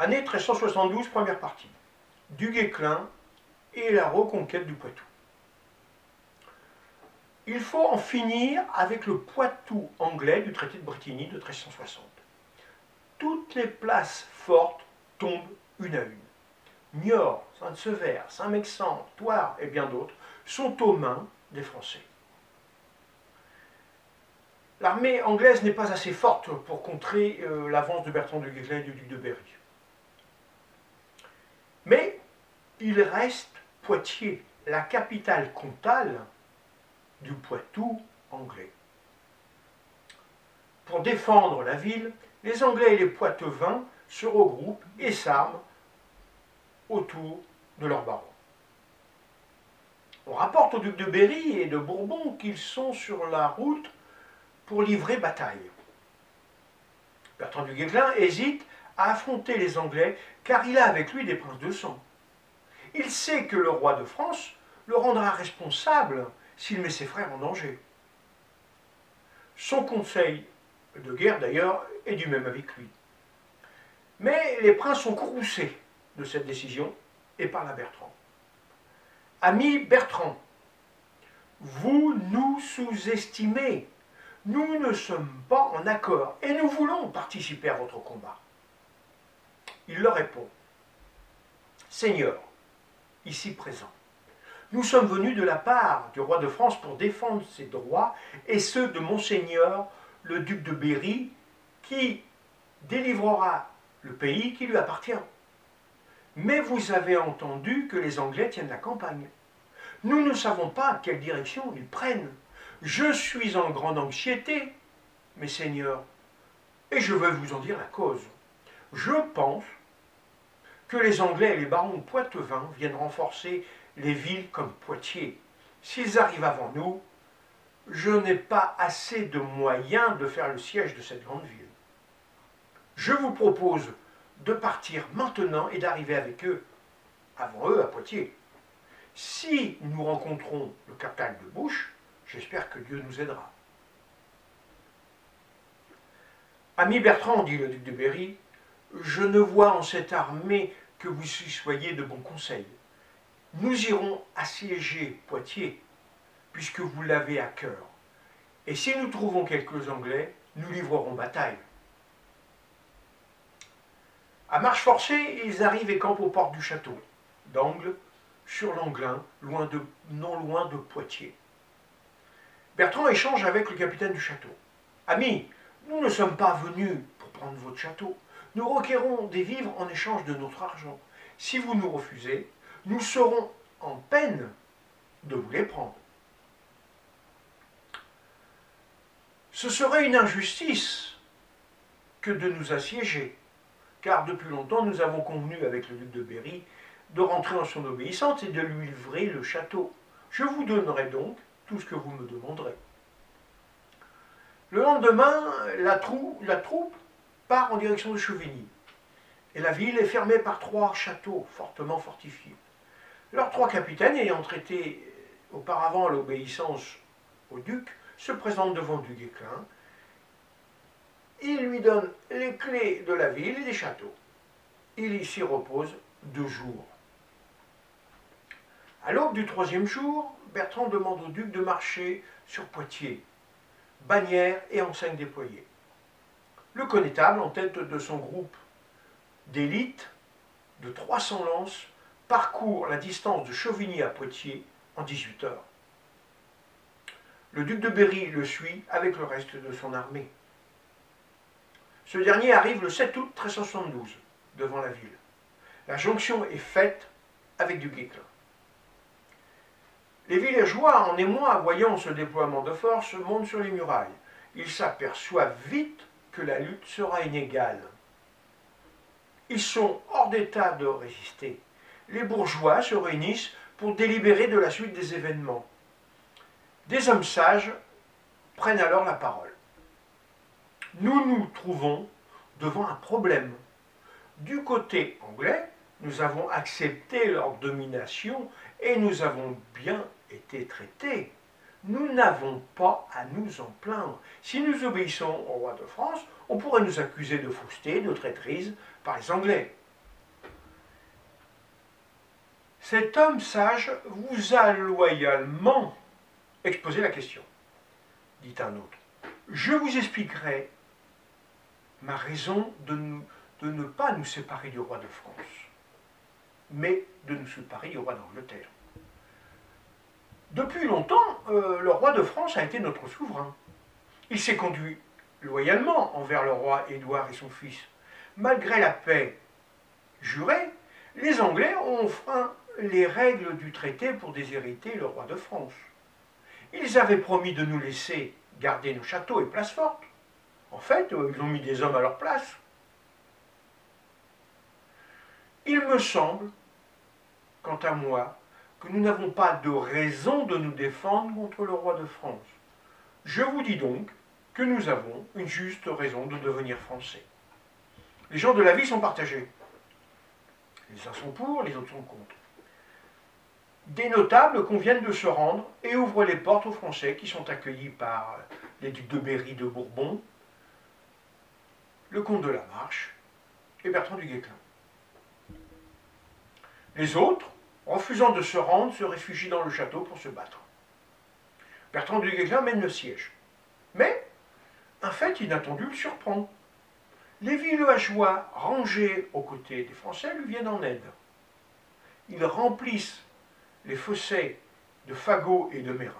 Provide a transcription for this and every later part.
Année 1372, première partie. Du Guesclin et la reconquête du Poitou. Il faut en finir avec le Poitou anglais du traité de Bretigny de 1360. Toutes les places fortes tombent une à une. Niort, Saint-Sever, Saint-Mexan, Toire et bien d'autres sont aux mains des Français. L'armée anglaise n'est pas assez forte pour contrer euh, l'avance de Bertrand de Guesclin et du duc de Berry. Mais il reste Poitiers, la capitale comtale du Poitou anglais. Pour défendre la ville, les Anglais et les Poitevins se regroupent et s'arment autour de leur baron. On rapporte au duc de Berry et de Bourbon qu'ils sont sur la route pour livrer bataille. Bertrand du Guesclin hésite à affronter les Anglais car il a avec lui des princes de sang. Il sait que le roi de France le rendra responsable s'il met ses frères en danger. Son conseil de guerre, d'ailleurs, est du même avec lui. Mais les princes sont courroucés de cette décision et parlent à Bertrand. Ami Bertrand, vous nous sous-estimez. Nous ne sommes pas en accord et nous voulons participer à votre combat. Il leur répond, Seigneur, ici présent, nous sommes venus de la part du roi de France pour défendre ses droits et ceux de Monseigneur, le duc de Berry, qui délivrera le pays qui lui appartient. Mais vous avez entendu que les Anglais tiennent la campagne. Nous ne savons pas quelle direction ils prennent. Je suis en grande anxiété, mes seigneurs, et je vais vous en dire la cause. Je pense que les Anglais et les barons poitevins viennent renforcer les villes comme Poitiers. S'ils arrivent avant nous, je n'ai pas assez de moyens de faire le siège de cette grande ville. Je vous propose de partir maintenant et d'arriver avec eux, avant eux, à Poitiers. Si nous rencontrons le capitaine de Bouche, j'espère que Dieu nous aidera. Ami Bertrand, dit le duc de Berry, je ne vois en cette armée que vous soyez de bons conseils. Nous irons assiéger Poitiers, puisque vous l'avez à cœur. Et si nous trouvons quelques Anglais, nous livrerons bataille. À marche forcée, ils arrivent et campent aux portes du château, d'Angle, sur l'Anglin, loin de, non loin de Poitiers. Bertrand échange avec le capitaine du château. Ami, nous ne sommes pas venus pour prendre votre château. Nous requérons des vivres en échange de notre argent. Si vous nous refusez, nous serons en peine de vous les prendre. Ce serait une injustice que de nous assiéger, car depuis longtemps nous avons convenu avec le duc de Berry de rentrer en son obéissance et de lui livrer le château. Je vous donnerai donc tout ce que vous me demanderez. Le lendemain, la, la troupe part en direction de Chevigny, et la ville est fermée par trois châteaux fortement fortifiés. Leurs trois capitaines, ayant traité auparavant l'obéissance au duc, se présentent devant du Guesclin. Il lui donne les clés de la ville et des châteaux. Il y s'y repose deux jours. À l'aube du troisième jour, Bertrand demande au duc de marcher sur Poitiers, bannière et enseigne déployées. Le connétable, en tête de son groupe d'élite de 300 lances, parcourt la distance de Chauvigny à Poitiers en 18 heures. Le duc de Berry le suit avec le reste de son armée. Ce dernier arrive le 7 août 1372 devant la ville. La jonction est faite avec du Guesclin. Les villageois, en émoi, voyant ce déploiement de force, montent sur les murailles. Ils s'aperçoivent vite la lutte sera inégale. Ils sont hors d'état de résister les bourgeois se réunissent pour délibérer de la suite des événements. Des hommes sages prennent alors la parole. Nous nous trouvons devant un problème. Du côté anglais, nous avons accepté leur domination et nous avons bien été traités nous n'avons pas à nous en plaindre. Si nous obéissons au roi de France, on pourrait nous accuser de fausseté, de traîtrise par les Anglais. Cet homme sage vous a loyalement exposé la question, dit un autre. Je vous expliquerai ma raison de, ne pas nous séparer du roi de France, mais de nous séparer du roi d'Angleterre. Depuis longtemps, euh, le roi de France a été notre souverain. Il s'est conduit loyalement envers le roi Édouard et son fils. Malgré la paix jurée, les Anglais ont enfreint les règles du traité pour déshériter le roi de France. Ils avaient promis de nous laisser garder nos châteaux et places fortes. En fait, euh, ils ont mis des hommes à leur place. Il me semble, quant à moi, que nous n'avons pas de raison de nous défendre contre le roi de France. Je vous dis donc que nous avons une juste raison de devenir français. Les gens de la vie sont partagés. Les uns sont pour, les autres sont contre. Des notables conviennent de se rendre et ouvrent les portes aux Français qui sont accueillis par les ducs de Berry de Bourbon, le comte de la Marche et Bertrand du Guesclin. Les autres, refusant de se rendre, se réfugient dans le château pour se battre. Bertrand du Guesclin mène le siège. Mais un fait inattendu le surprend. Les villageois rangés aux côtés des Français lui viennent en aide. Ils remplissent les fossés de fagots et de mérins.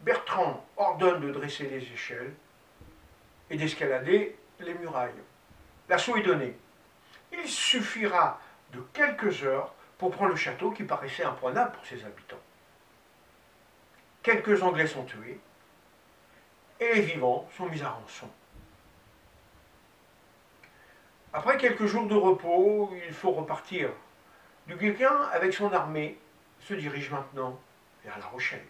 Bertrand ordonne de dresser les échelles et d'escalader les murailles. L'assaut est donné. Il suffira de quelques heures pour prendre le château qui paraissait imprenable pour ses habitants. Quelques Anglais sont tués et les vivants sont mis à rançon. Après quelques jours de repos, il faut repartir. Du Guéquin, avec son armée, se dirige maintenant vers La Rochelle.